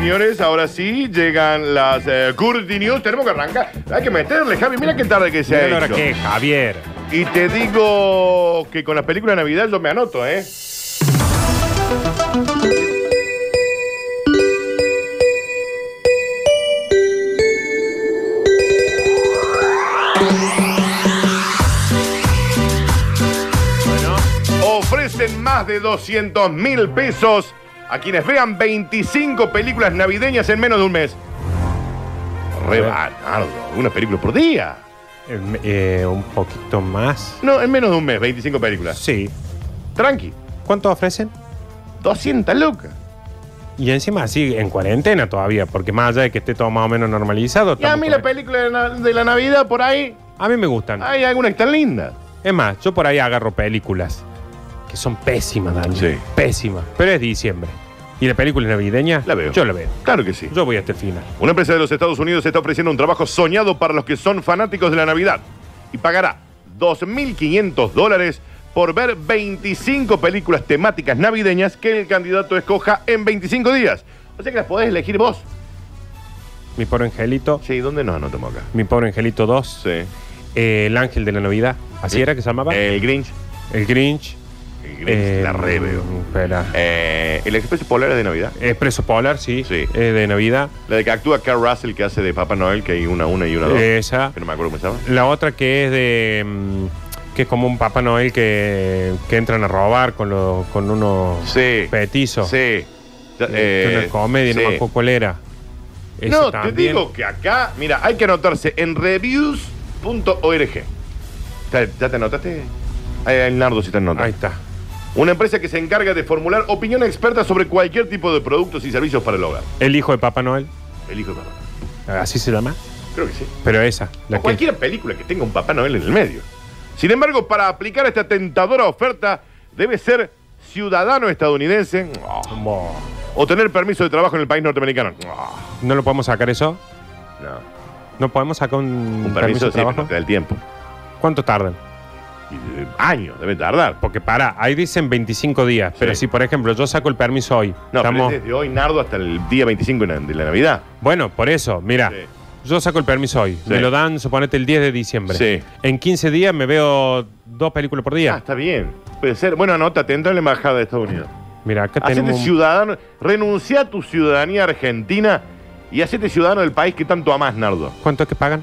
señores, ahora sí llegan las eh, Curti News. Tenemos que arrancar. Hay que meterle, Javi. Mira qué tarde que se Mira la ha hora hecho. que es, Javier. Y te digo que con la película de Navidad yo me anoto, ¿eh? Bueno, Ofrecen más de 200 mil pesos a quienes vean 25 películas navideñas en menos de un mes. Re una película por día. eh, eh, un poquito más. No, en menos de un mes, 25 películas. Sí. Tranqui, ¿Cuánto ofrecen? 200 lucas. Y encima así, en cuarentena todavía, porque más allá de que esté todo más o menos normalizado. Y a mí la película de, na- de la Navidad por ahí, A mí me gustan. hay algunas que están lindas. Es más, yo por ahí agarro películas que son pésimas, Dani. Sí. Pésimas. Pero es diciembre. ¿Y la película navideña? La veo. Yo la veo. Claro que sí. Yo voy hasta el final. Una empresa de los Estados Unidos está ofreciendo un trabajo soñado para los que son fanáticos de la Navidad y pagará 2.500 dólares por ver 25 películas temáticas navideñas que el candidato escoja en 25 días. O sea que las podés elegir vos. Mi pobre angelito. Sí, ¿dónde nos anotamos acá? Mi pobre angelito 2. Sí. eh, el ángel de la Navidad. ¿Así Sí. era que se llamaba? El Grinch. el Grinch. Eh, la re veo. Espera. Eh, el Expreso Polar es de Navidad. Expreso Polar, sí. Sí. eh, de Navidad. La de que actúa Carl Russell que hace de Papá Noel, que hay una una y una dos. Esa. Que no me acuerdo cómo se llama. La otra que es de. mm, que es como un Papá Noel que, que entran a robar con, los con unos Sí. petizos. Sí. Ya, Eh, eh, una comedia, no sí. me acuerdo cuál era. Esa No, te también. digo que acá, mira, hay que anotarse en reviews.org. ¿Ya, ya te anotaste? Ahí el Nardo si te anota. Ahí está. Una empresa que se encarga de formular opinión experta sobre cualquier tipo de productos y servicios para el hogar. El hijo de Papá Noel. El hijo de Papá Noel. Así se llama. Creo que sí. Pero esa. La O que, cualquier película que tenga un Papá Noel en el medio. Sin embargo, para aplicar esta tentadora oferta, debe ser ciudadano estadounidense o tener permiso de trabajo en el país norteamericano. ¿No lo podemos sacar eso? No. ¿No podemos sacar un, Un permiso de sí, trabajo? no te da el tiempo. ¿Cuánto tardan? Eh, Años, debe tardar. Porque para, ahí dicen 25 días. Pero Sí. si, por ejemplo, yo saco el permiso hoy. No, estamos- pero es desde hoy, Nardo, hasta el día 25 de la- de la Navidad. Bueno, por eso, mira. Sí. Yo saco el permiso hoy. Sí. Me lo dan, suponete, el 10 de diciembre. Sí. En 15 días me veo dos películas por Ah, día. está bien. Puede ser. Bueno, anótate, entra en la embajada de Estados Unidos. Mira, acá Hacete tenemos. un- ciudadano, renuncia a tu ciudadanía argentina y hacete ciudadano del país que tanto amás, Nardo. ¿Cuánto es que pagan?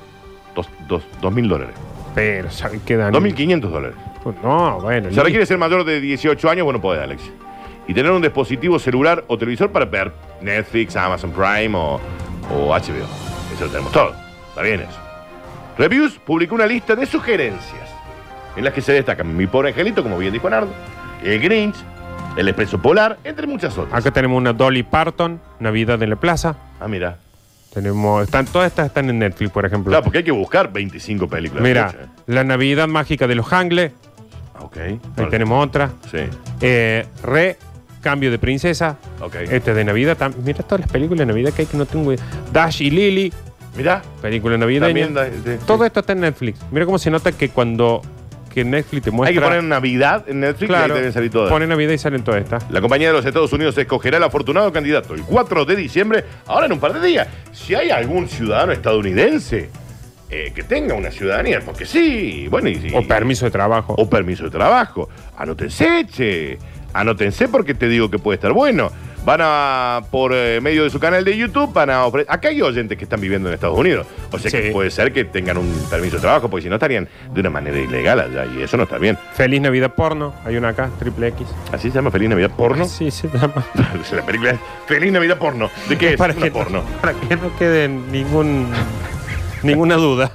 Dos, dos, dos mil dólares. Pero, ¿saben qué dan? Dos mil quinientos dólares. No, bueno. Si ni- requiere ser mayor de 18 años, bueno, podés, Alex. Y tener un dispositivo celular o televisor para ver Netflix, Amazon Prime o, o HBO. Eso lo tenemos todo. Está bien eso. Reviews publicó una lista de sugerencias en las que se destacan Mi Pobre Angelito, como bien dijo Nardo, El Grinch, El Expreso Polar, entre muchas otras. Acá tenemos una Dolly Parton, Navidad en la Plaza. Ah, mira. Tenemos. Están, todas estas están en Netflix, por ejemplo. Claro, porque hay que buscar 25 películas. Mira, ¿eh? La Navidad Mágica de los Hangles. Ah, Ok. Ahí Vale. tenemos otra. Sí, Eh, Re, Cambio de Princesa. ok. Este es de Navidad. tam- Mira todas las películas de Navidad que hay que no tengo idea. Dash y Lily, Mira, película navideña. también. da- de- Todo esto está en Netflix. Mira cómo se nota que cuando que Netflix te muestra. Hay que poner Navidad en Netflix y claro, ahí deben salir todas. Pone Navidad y salen todas estas. La compañía de los Estados Unidos escogerá el afortunado candidato el 4 de diciembre, ahora en un par de días. Si hay algún ciudadano estadounidense eh, que tenga una ciudadanía, porque sí, bueno, y, y- O permiso de trabajo. o permiso de trabajo, anótense, che. Anótense porque te digo que puede estar bueno. Van a, por eh, medio de su canal de YouTube, van a ofrecer. Acá hay oyentes que están viviendo en Estados Unidos. O sea que Sí. puede ser que tengan un permiso de trabajo, porque si no estarían de una manera ilegal allá, y eso no está bien. Feliz Navidad porno. Hay una acá, triple X. Así se llama Feliz Navidad Porno. Sí, se llama. La película es Feliz Navidad Porno. ¿De qué es? para, Una que, porno. para que no quede ningún, ninguna duda.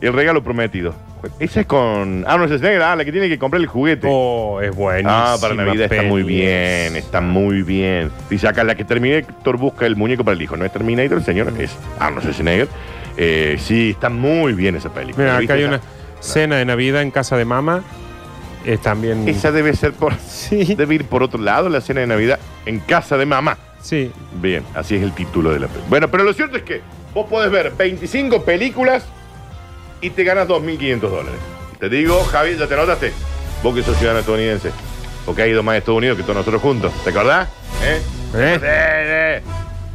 El regalo prometido. Esa es con. Es negra. Ah, la que tiene que comprar el juguete. Oh, es buenísimo. ah, para Navidad está muy bien. Está muy bien. Dice acá, la que Terminator busca el muñeco para el hijo. No es Terminator, señor, es Arnold Schwarzenegger. Eh, sí, está muy bien esa película. Mira, ¿Viste acá hay esa? una cena de Navidad en casa de mamá. Es también. Esa debe ser por. Sí. Debe ir por otro lado la cena de Navidad en casa de mamá. Sí. Bien, así es el título de la película. Bueno, pero lo cierto es que vos podés ver 25 películas y te ganas 2.500 dólares. Te digo, Javi, ya te notaste. Vos que sos ciudadano estadounidense. Porque has ido más a Estados Unidos que todos nosotros juntos. ¿Te acordás? ¿Eh? ¿Eh?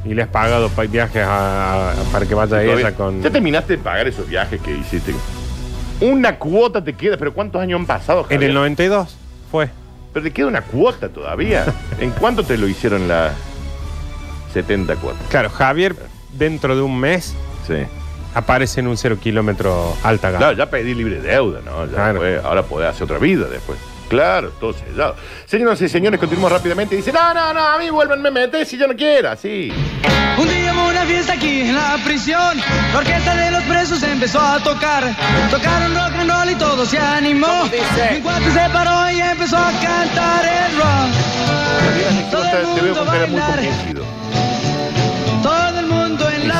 Sí. Y le has pagado pa- viajes a- a- para que vaya Todavía- ella con. ¿Ya terminaste de pagar esos viajes que hiciste? Una cuota te queda, pero ¿cuántos años han pasado? En Javier? el 92 fue. Pero te queda una cuota todavía. ¿En cuánto te lo hicieron las 70 cuotas? Claro, Javier, dentro de un mes, Sí. Aparece en un cero kilómetro alta gama. Claro, ya pedí libre deuda, ¿no? Ya Claro. fue, ahora podés hacer otra vida después. Claro, todo sellado. Señoras y señores, continuamos rápidamente. Dice, no, no, no, a mí vuélvenme a meter si yo no quiera, sí. Un día hubo una fiesta aquí en la prisión. La orquesta de los presos empezó a tocar. Tocaron rock and roll y todo se animó. Mi cuate se paró y empezó a cantar el rock. Todo el Te veo con cara muy bailar.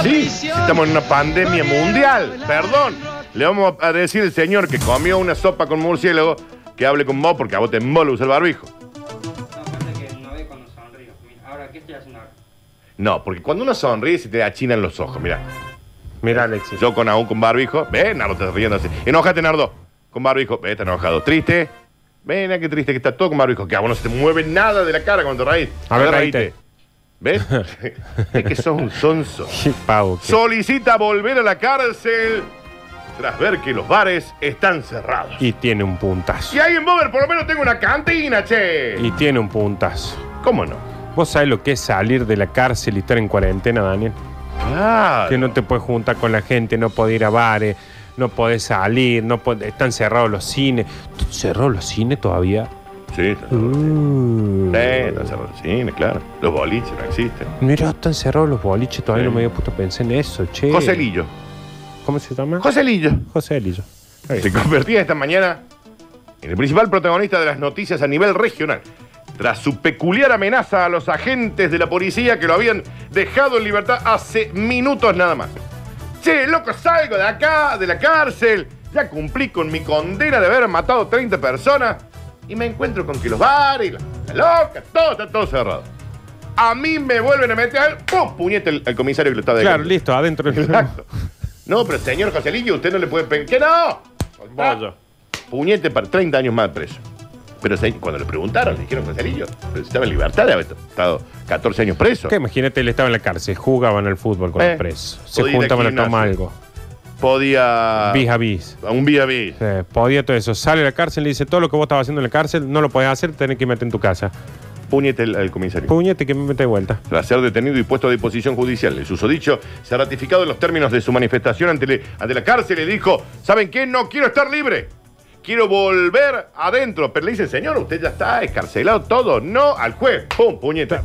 Sí, estamos en una pandemia mundial. Perdón. Le vamos a decir al señor que comió una sopa con murciélago que hable con vos porque a vos te embola usar el barbijo. No, cuenta que no ve cuando sonrío. Mira, Ahora, ¿qué estoy haciendo ahora? No, porque cuando uno sonríe se te achinan los ojos. Mira, Mira, Alexis. yo con aún con barbijo. Ve, Nardo te estás riendo así. Enójate, Nardo. Con barbijo. Ve, está enojado. Triste. Ven, qué triste que está todo con barbijo. Que a vos no se te mueve nada de la cara cuando te reís. A ver, reíte. ¿Ves? es que sos un sonso. Qué pavo. qué- Solicita volver a la cárcel tras ver que los bares están cerrados. Y tiene un puntazo. Y ahí en Bober por lo menos tengo una cantina, che. Y tiene un puntazo. ¿Cómo no? ¿Vos sabés lo que es salir de la cárcel y estar en cuarentena, Daniel? Claro. Que no te puedes juntar con la gente, no podés ir a bares, no podés salir, no podés- están cerrados los cines. ¿Están cerrados los cines todavía? Sí, está cerrado. Uh. Sí, cine, claro. Los boliches no existen. Mira, están cerrados los boliches, todavía Sí. no me había puesto a pensar en eso, che. Joselillo. ¿Cómo se llama? Joselillo. José Elillo. Se convertía esta mañana en el principal protagonista de las noticias a nivel regional. Tras su peculiar amenaza a los agentes de la policía que lo habían dejado en libertad hace minutos nada más. Che, loco, salgo de acá, de la cárcel. Ya cumplí con mi condena de haber matado 30 personas. Y me encuentro con que los bares, la, la loca, todo está todo cerrado. A mí me vuelven a meter, ¡pum! Puñete al, al comisario que lo estaba Claro, dejando. listo, adentro del Exacto. No, pero señor Joselillo, usted no le puede pedir. ¿Qué no? Puñete para 30 años más preso. Pero cuando le preguntaron, le dijeron Joselillo, pero estaba en libertad de haber estado 14 años preso. Imagínate, él estaba en la cárcel, jugaban al fútbol con Eh, los presos. Se juntaban a tomar algo. Podía. Vis a vis. A un vis. Eh, podía todo eso. Sale de la cárcel y dice: Todo lo que vos estabas haciendo en la cárcel no lo podés hacer, tenés que meter en tu casa. Puñete al, al comisario. Puñete que me mete de vuelta. Tras ser detenido y puesto a disposición judicial, el susodicho se ha ratificado en los términos de su manifestación ante, le- ante la cárcel y dijo: ¿Saben qué? No quiero estar libre. Quiero volver adentro. Pero le dice, señor, usted ya está escarcelado todo. No al juez. ¡Pum! Puñete.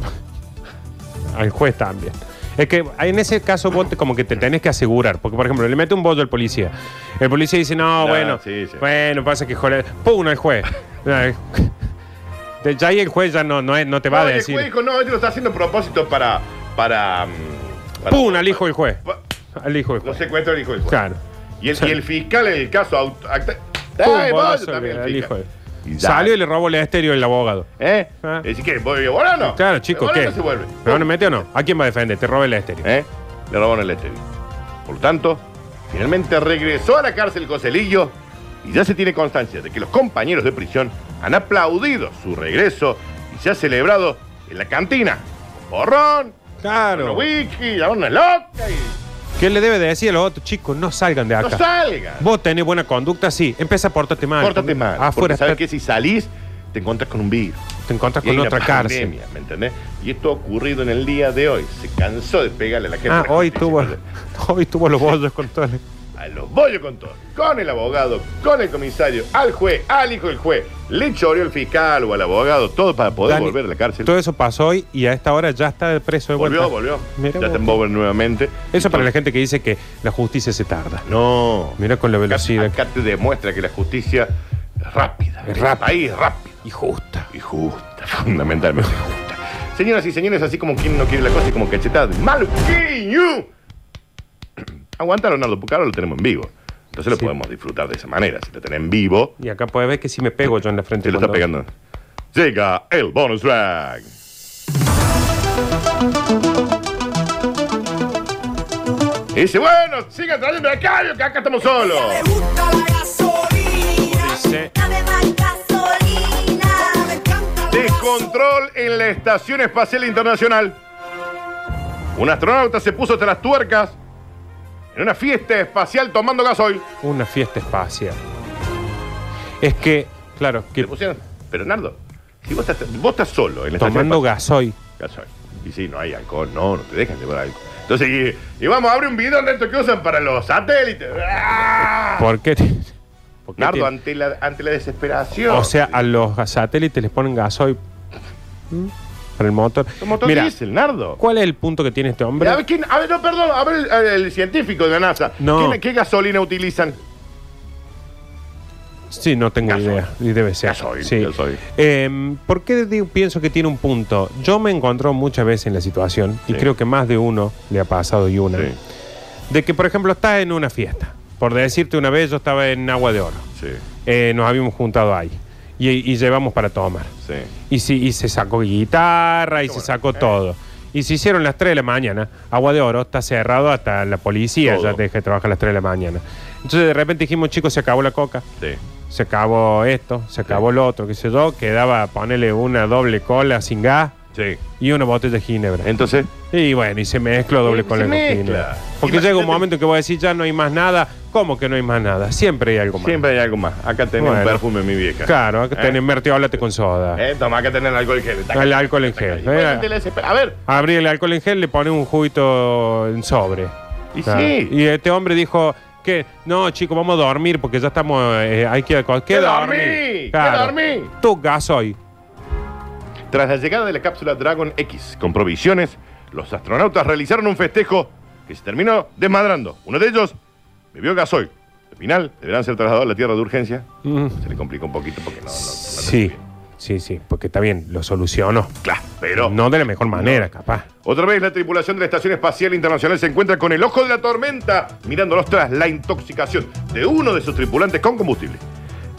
Al juez también. Es que en ese caso vos te- como que te tenés que asegurar. Porque, por ejemplo, le mete un bollo al policía. El policía dice, no, No, bueno, sí, sí. bueno, pasa que joder. ¡Pum! al juez. Ay. De- ya ahí el juez ya no, no, es- no te va No, a y el decir. juez dijo, no, él lo está haciendo a propósito para. para. mm, para- ¡Pum! al hijo del juez. pa- Al hijo del Lo juez. el hijo del juez. Claro. Y el, y el fiscal en el caso. aut- acta- ¡Pum! ¡Ay, bolazo también el al fiscal! hijo de- Y ya. Salió y le robó el estéreo el abogado. ¿Eh? Ah. Es decir, que ¿voy a volar o no? Claro, chico, ¿Me ¿qué? vuelve o se vuelve? ¿Me van a meter o no? ¿A quién va a defender? Te roba el estéreo. ¿Eh? Le robaron el estéreo. Por lo tanto, finalmente regresó a la cárcel Coselillo y ya se tiene constancia de que los compañeros de prisión han aplaudido su regreso y se ha celebrado en la cantina. Porrón, Claro. whisky, la una loca y ¿Qué le debe de decir a los otros chicos? No salgan de no acá. salgan. Vos tenés buena conducta, sí. Empieza a portarte mal. Pórtate mal. Afuera porque sabes que si salís, te encontrás con un virus. te encontrás Y hay con una otra cárcel. ¿me entendés? Y esto ha ocurrido en el día de hoy. Se cansó de pegarle a la gente. Ah, hoy tuvo, hoy tuvo los bollos con todo. el- A los bollos con todo. Con el abogado, con el comisario, al juez, al hijo del juez. Le choreó el fiscal o al abogado, todo para poder Dani, volver a la cárcel. Todo eso pasó hoy y a esta hora ya está preso de Volvió, vuelta. volvió. Mira ya está en Bober nuevamente. Eso para la gente que dice que la justicia se tarda. No. Mira con la velocidad. Acá, acá te demuestra que la justicia es rápida. Es rápida. Ahí es rápido. Y justa. Y justa, fundamentalmente justa. Señoras y señores, así como quien no quiere la cosa y como cachetada de. Aguanta, Leonardo, porque ahora lo tenemos en vivo. Entonces lo podemos disfrutar de esa manera. Si lo tenés en vivo, Y acá puedes ver que si me pego yo en la frente. se lo está pegando. Llega el bonus track. Y dice, bueno, sigan trayendo a Cario, que acá estamos solos. Me gusta la gasolina. Dice- Descontrol en la Estación Espacial Internacional. Un astronauta se puso hasta las tuercas en una fiesta espacial tomando gasoil. Una fiesta espacial. Es que, claro, que Le pusieron- Pero Nardo, si vos estás, vos estás solo en la tomando gasoil. gasoil. Y si no hay alcohol, no, no te dejan llevar alcohol. Entonces, y, y vamos a abrir un bidón de estos que usan para los satélites. ¡Ah! ¿Por qué? ¿Por qué Nardo, tiene- ante la, ante la desesperación. O sea, a los satélites les ponen gasoil ¿Mm? Para el motor. Un motor Mira, diésel, Nardo. ¿cuál es el punto que tiene este hombre? A ver, ¿quién- a ver, no, perdón, a ver el, el científico de la NASA. No. ¿Qué, qué gasolina utilizan? Sí, no tengo Gasoil. idea. Y debe ser. Gasoil, sí. gasoil. Eh, ¿Por qué digo- pienso que tiene un punto? Yo me encontró muchas veces en la situación, y creo que más de uno le ha pasado y una, Sí, de que, por ejemplo, estás en una fiesta. Por decirte una vez, yo estaba en Agua de Oro. sí, Eh, nos habíamos juntado ahí. Y, y llevamos para tomar. sí. Y, si, y se sacó guitarra y se sacó todo. Y se hicieron las 3 de la mañana. Agua de Oro está cerrado hasta la policía Todo. ya te deja de trabajar a las 3 de la mañana. Entonces de repente dijimos, chicos, se acabó la coca. sí. Se acabó esto, se acabó lo otro, qué sé yo. Quedaba ponerle una doble cola sin gas Sí. y una botella de ginebra. Entonces, Y bueno, y se mezcló doble Se con mezcla. ginebra. Porque Imagínate- llega un momento que voy a decir, ya no hay más nada. ¿Cómo que no hay más nada? Siempre hay algo más. siempre hay algo más. Acá tenés un Bueno. perfume, mi vieja. Claro, acá ¿Eh? tenés mertiolate con soda. Eh, toma, acá tenés el alcohol en gel. Taca, El alcohol en taca, gel. y bueno, te la desespera. A ver, Abrí el alcohol en gel, le pone un juguito en sobre. y Claro. sí. Y este hombre dijo que no, chicos, vamos a dormir porque ya estamos. eh, hay que. ¿Qué, ¿Qué dormí? ¿Qué dormí? Tu gasoil. Tras la llegada de la cápsula Dragon X con provisiones, los astronautas realizaron un festejo que se terminó desmadrando. Uno de ellos bebió gasoil. Al final, deberán ser trasladados a la Tierra de urgencia. Mm. Se le complicó un poquito porque no. no, no Sí, sí, sí, porque está bien, lo solucionó. Claro, pero. No de la mejor manera, capaz. Otra vez la tripulación de la Estación Espacial Internacional se encuentra con el ojo de la tormenta, mirándolos tras la intoxicación de uno de sus tripulantes con combustible.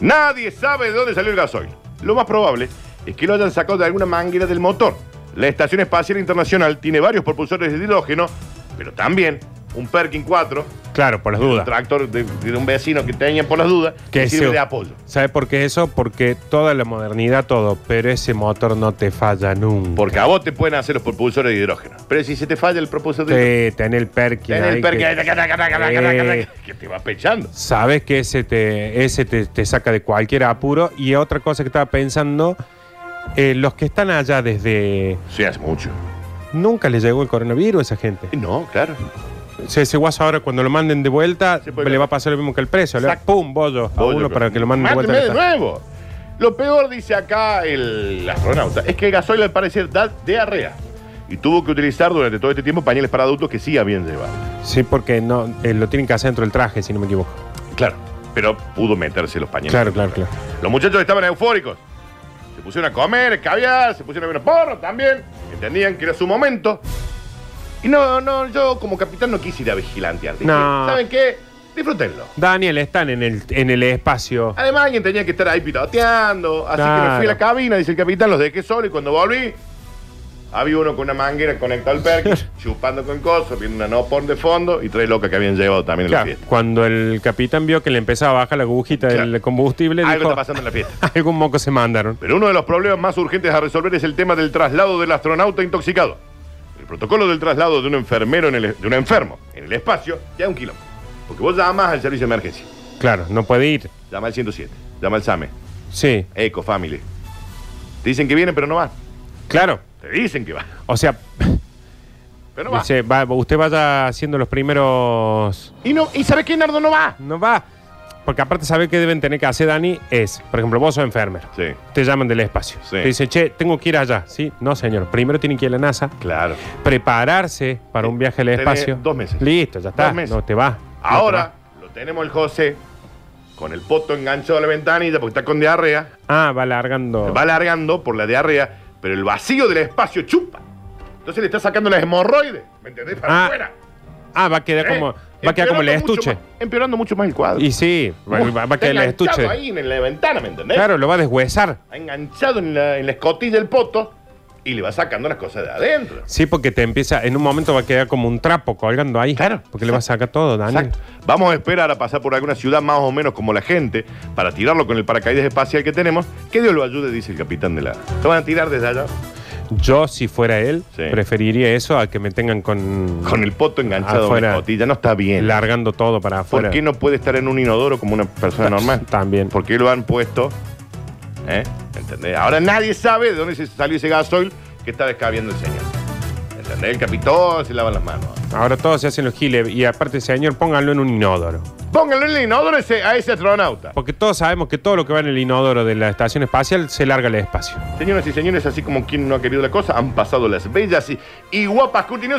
Nadie sabe de dónde salió el gasoil. Lo más probable es que lo hayan sacado de alguna manguera del motor. La Estación Espacial Internacional tiene varios propulsores de hidrógeno, pero también un Perkin 4, Claro, por las un dudas. tractor de, de un vecino que tenía por las dudas, que Que sirve de apoyo. ¿Sabe por qué eso? Porque toda la modernidad, todo, pero ese motor no te falla nunca. Porque a vos te pueden hacer los propulsores de hidrógeno. Pero si se te falla el propulsor de hidrógeno, Sí, tenés el Perkin. tenés el Perkin que- Eh. que te va pechando. Sabes que ese te, ese te, te saca de cualquier apuro. Y otra cosa que estaba pensando, eh, los que están allá desde... Sí, hace mucho. Nunca les llegó el coronavirus a esa gente. No, claro. O sea, ese guaso ahora cuando lo manden de vuelta, Sí, le va a pasar lo mismo que el precio. Le va, Exacto. ¡Pum! Bollo a Bollo, uno pero- para que lo manden de vuelta. Máteme de nuevo. Lo peor, dice acá el astronauta, es que el gasoil al parecer da diarrea. Y tuvo que utilizar durante todo este tiempo pañales para adultos que sí habían llevado. Sí, porque no, eh, lo tienen que hacer dentro del traje, si no me equivoco. Claro. Pero pudo meterse los pañales. Claro, claro, claro. Los muchachos estaban eufóricos. Pusieron a comer, caviar, se pusieron a ver unos porros también. Entendían que era su momento. Y no, no, yo como capitán no quise ir a vigilantear. Dije, No. ¿Saben qué? Disfrútenlo. Daniel, están en el, en el espacio. Además, alguien tenía que estar ahí piloteando. Así que me fui a la cabina, dice el capitán, los dejé solo y cuando volví, había uno con una manguera conectado al perkin, chupando con cosas, viendo una no porn de fondo y tres locas que habían llevado también en la Claro, fiesta. cuando el capitán vio que le empezaba a bajar la agujita del Claro. combustible, Algo dijo, está pasando en la fiesta. algún moco se mandaron. Pero uno de los problemas más urgentes a resolver es el tema del traslado del astronauta intoxicado. El protocolo del traslado de un enfermero en el, de un enfermo en el espacio ya es un kilómetro. Porque vos llamas al servicio de emergencia, Claro, no puede ir. llama al 107, llama al SAME, Sí, Eco Family. Te dicen que vienen, pero no van. claro. Te dicen que van, O sea, pero no van. dice, va- usted vaya haciendo los primeros... Y, no, ¿Y sabes qué, Nardo? No va. No va. Porque aparte, ¿sabe qué deben tener que hacer, Dani? Es, por ejemplo, vos sos enfermero. Sí, Te llaman del espacio. Sí. Te dicen, che, tengo que ir allá. Sí, no, señor. Primero tienen que ir a la NASA. claro. Prepararse para un viaje al Tenés espacio. dos meses. Listo, ya está. Dos meses. No te va. Ahora lo tenemos el José con el poto enganchado a la ventanilla porque está con diarrea. Ah, va largando. Va alargando por la diarrea, pero el vacío del espacio chupa. Entonces le está sacando las hemorroides. ¿Me entendés? Para Ah, afuera. Ah, va a quedar ¿Eh? como, va a quedar como el Empeorando mucho estuche. más- empeorando mucho más el cuadro. Y sí, va, Uf, va- a está quedar el enganchado estuche. ahí en la ventana, ¿me entendés? Claro, lo va a deshuesar. Está enganchado en la, en la escotilla del poto y le va sacando las cosas de adentro. Sí, porque te empieza, en un momento va a quedar como un trapo colgando ahí. Claro. Porque le va a sacar todo, Daniel. Exacto. Vamos a esperar a pasar por alguna ciudad más o menos como la gente para tirarlo con el paracaídas espacial que tenemos. Que Dios lo ayude, dice el capitán de la. Lo van a tirar desde allá. Yo, si fuera él, Sí. preferiría eso a que me tengan con, Con el poto enganchado Afuera. una escotilla, no está bien. largando todo para afuera. ¿Por qué no puede estar en un inodoro como una persona normal? También. ¿Por qué lo han puesto? ¿Eh? ¿Entendés? Ahora nadie sabe de dónde se salió ese gasoil que está descabiendo el señor. ¿Entendés? El capitón se lava las manos. Ahora todos se hacen los giles y aparte, señor, pónganlo en un inodoro. Pónganlo en el inodoro ese- a ese astronauta. Porque todos sabemos que todo lo que va en el inodoro de la estación espacial se larga al espacio. Señoras y señores, así como quien no ha querido la cosa, han pasado las bellas y, y guapas continuas.